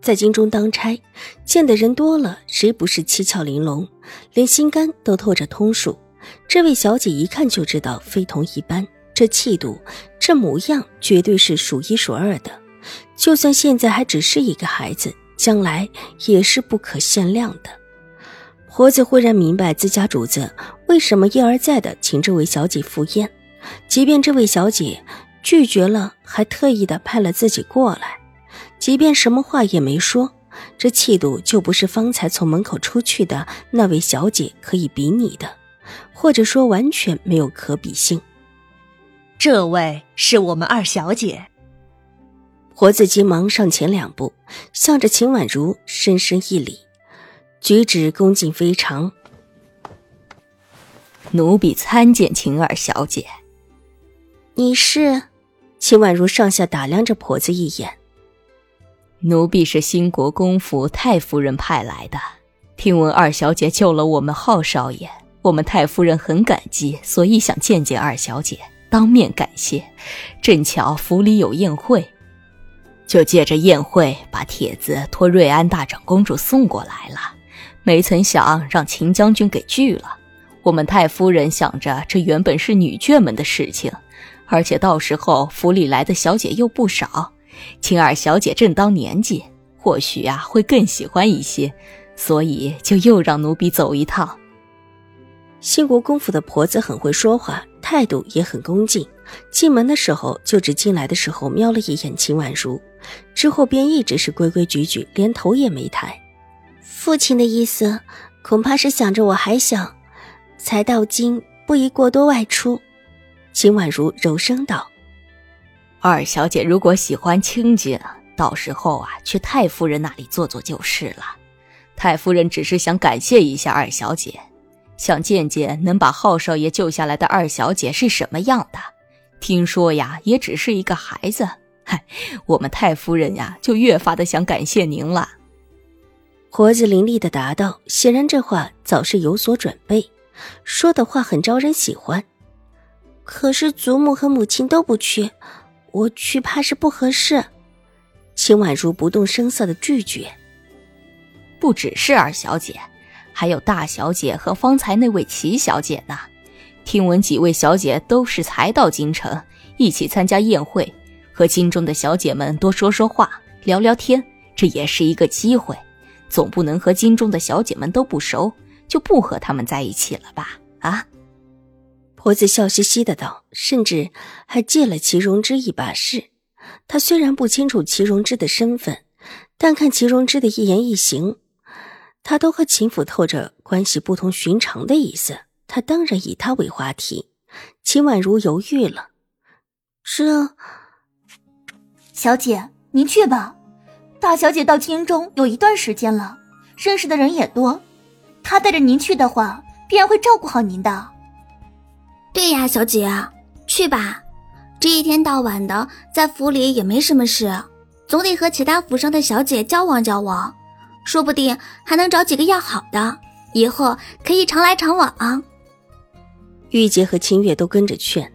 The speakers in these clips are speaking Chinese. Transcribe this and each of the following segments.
在京中当差，见的人多了，谁不是七窍玲珑，连心肝都透着通数。这位小姐一看就知道非同一般，这气度，这模样，绝对是数一数二的。就算现在还只是一个孩子，将来也是不可限量的。婆子忽然明白自家主子为什么一而再的请这位小姐赴宴，即便这位小姐拒绝了，还特意的派了自己过来。即便什么话也没说，这气度就不是方才从门口出去的那位小姐可以比拟的，或者说完全没有可比性。这位是我们二小姐。婆子急忙上前两步，向着秦婉如深深一礼，举止恭敬非常。奴婢参见秦二小姐。你是？秦婉如上下打量着婆子一眼。奴婢是兴国公府太夫人派来的，听闻二小姐救了我们浩少爷，我们太夫人很感激，所以想见见二小姐，当面感谢。正巧府里有宴会，就借着宴会把帖子托瑞安大长公主送过来了，没曾想让秦将军给拒了。我们太夫人想着，这原本是女眷们的事情，而且到时候府里来的小姐又不少。秦二小姐正当年纪，或许啊会更喜欢一些，所以就又让奴婢走一趟。兴国公府的婆子很会说话，态度也很恭敬。进门的时候就只进来的时候瞄了一眼秦婉如，之后便一直是规规矩矩，连头也没抬。父亲的意思，恐怕是想着我还小，才到京不宜过多外出。秦婉如柔声道。二小姐如果喜欢清静，到时候啊，去太夫人那里坐坐就是了。太夫人只是想感谢一下二小姐，想见见能把浩少爷救下来的二小姐是什么样的。听说呀，也只是一个孩子。嗨，我们太夫人呀，就越发的想感谢您了。婆子伶俐的答道，显然这话早是有所准备，说的话很招人喜欢。可是祖母和母亲都不去。我去怕是不合适，秦婉如不动声色的拒绝。不只是二小姐，还有大小姐和方才那位齐小姐呢。听闻几位小姐都是才到京城，一起参加宴会，和京中的小姐们多说说话，聊聊天，这也是一个机会。总不能和京中的小姐们都不熟，就不和他们在一起了吧？啊？婆子笑嘻嘻的道，甚至还借了祁荣之一把事。他虽然不清楚祁荣之的身份，但看祁荣之的一言一行，他都和秦府透着关系不同寻常的意思。他当然以他为话题。秦婉如犹豫了，这小姐您去吧。大小姐到京中有一段时间了，认识的人也多，她带着您去的话，必然会照顾好您的。对呀，小姐，去吧。这一天到晚的在府里也没什么事，总得和其他府上的小姐交往交往，说不定还能找几个要好的，以后可以常来常往。玉洁和清月都跟着劝。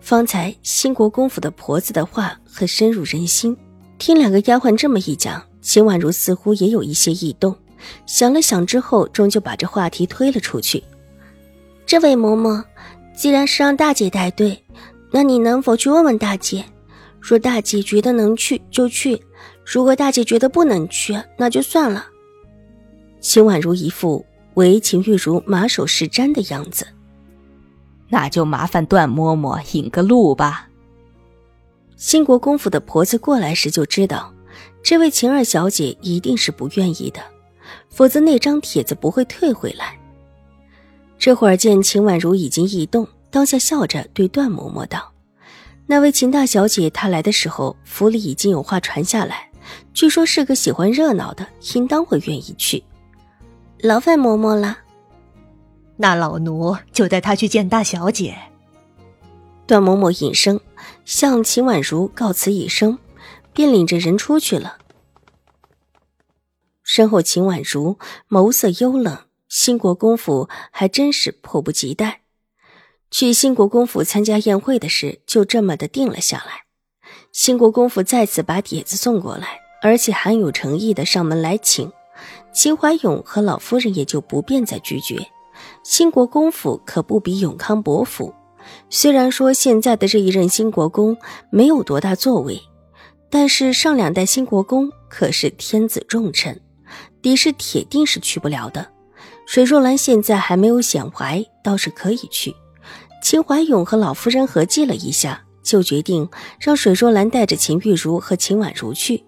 方才兴国公府的婆子的话很深入人心，听两个丫鬟这么一讲，秦婉如似乎也有一些异动。想了想之后，终究把这话题推了出去。这位嬷嬷。既然是让大姐带队，那你能否去问问大姐？若大姐觉得能去就去；如果大姐觉得不能去，那就算了。秦婉如一副唯秦玉茹马首是瞻的样子。那就麻烦段嬷嬷引个路吧。兴国公府的婆子过来时就知道，这位秦二小姐一定是不愿意的，否则那张帖子不会退回来。这会儿见秦婉如已经异动，当下笑着对段嬷嬷道：“那位秦大小姐，她来的时候府里已经有话传下来，据说是个喜欢热闹的，应当会愿意去。”劳烦嬷嬷了。那老奴就带她去见大小姐。段嬷嬷隐身，向秦婉如告辞一声，便领着人出去了。身后，秦婉如眸色幽冷。兴国公府还真是迫不及待，去兴国公府参加宴会的事就这么的定了下来。兴国公府再次把帖子送过来，而且很有诚意的上门来请。秦怀勇和老夫人也就不便再拒绝。兴国公府可不比永康伯府，虽然说现在的这一任兴国公没有多大作为，但是上两代兴国公可是天子重臣，敌视铁定是去不了的。水若兰现在还没有显怀，倒是可以去。秦怀勇和老夫人合计了一下，就决定让水若兰带着秦玉茹和秦婉如去。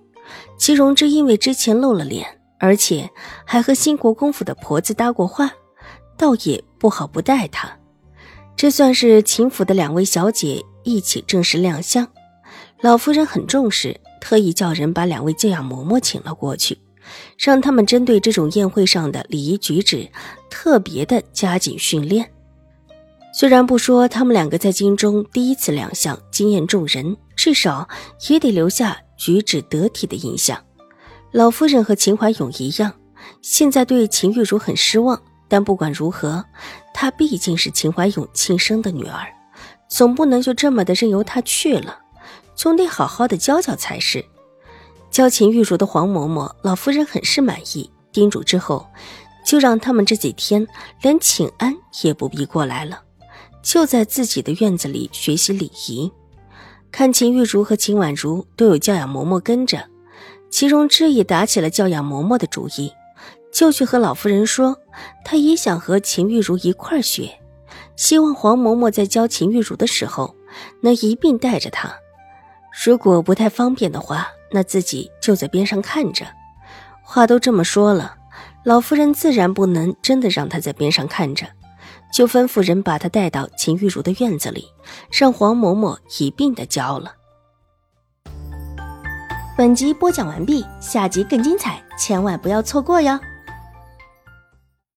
齐荣之因为之前露了脸，而且还和新国公府的婆子搭过话，倒也不好不带她。这算是秦府的两位小姐一起正式亮相。老夫人很重视，特意叫人把两位教养嬷嬷请了过去。让他们针对这种宴会上的礼仪举止，特别的加紧训练。虽然不说他们两个在京中第一次亮相惊艳众人，至少也得留下举止得体的印象。老夫人和秦怀勇一样，现在对秦玉茹很失望。但不管如何，她毕竟是秦怀勇亲生的女儿，总不能就这么的任由她去了，总得好好的教教才是。教秦玉茹的黄嬷嬷，老夫人很是满意，叮嘱之后，就让他们这几天连请安也不必过来了，就在自己的院子里学习礼仪。看秦玉茹和秦婉如都有教养嬷嬷跟着，齐荣之也打起了教养嬷嬷的主意，就去和老夫人说，他也想和秦玉茹一块学，希望黄嬷嬷在教秦玉茹的时候能一并带着她。如果不太方便的话。那自己就在边上看着。话都这么说了，老夫人自然不能真的让他在边上看着，就吩咐人把他带到秦玉茹的院子里，让黄嬷嬷一并的教了。本集播讲完毕，下集更精彩，千万不要错过哟。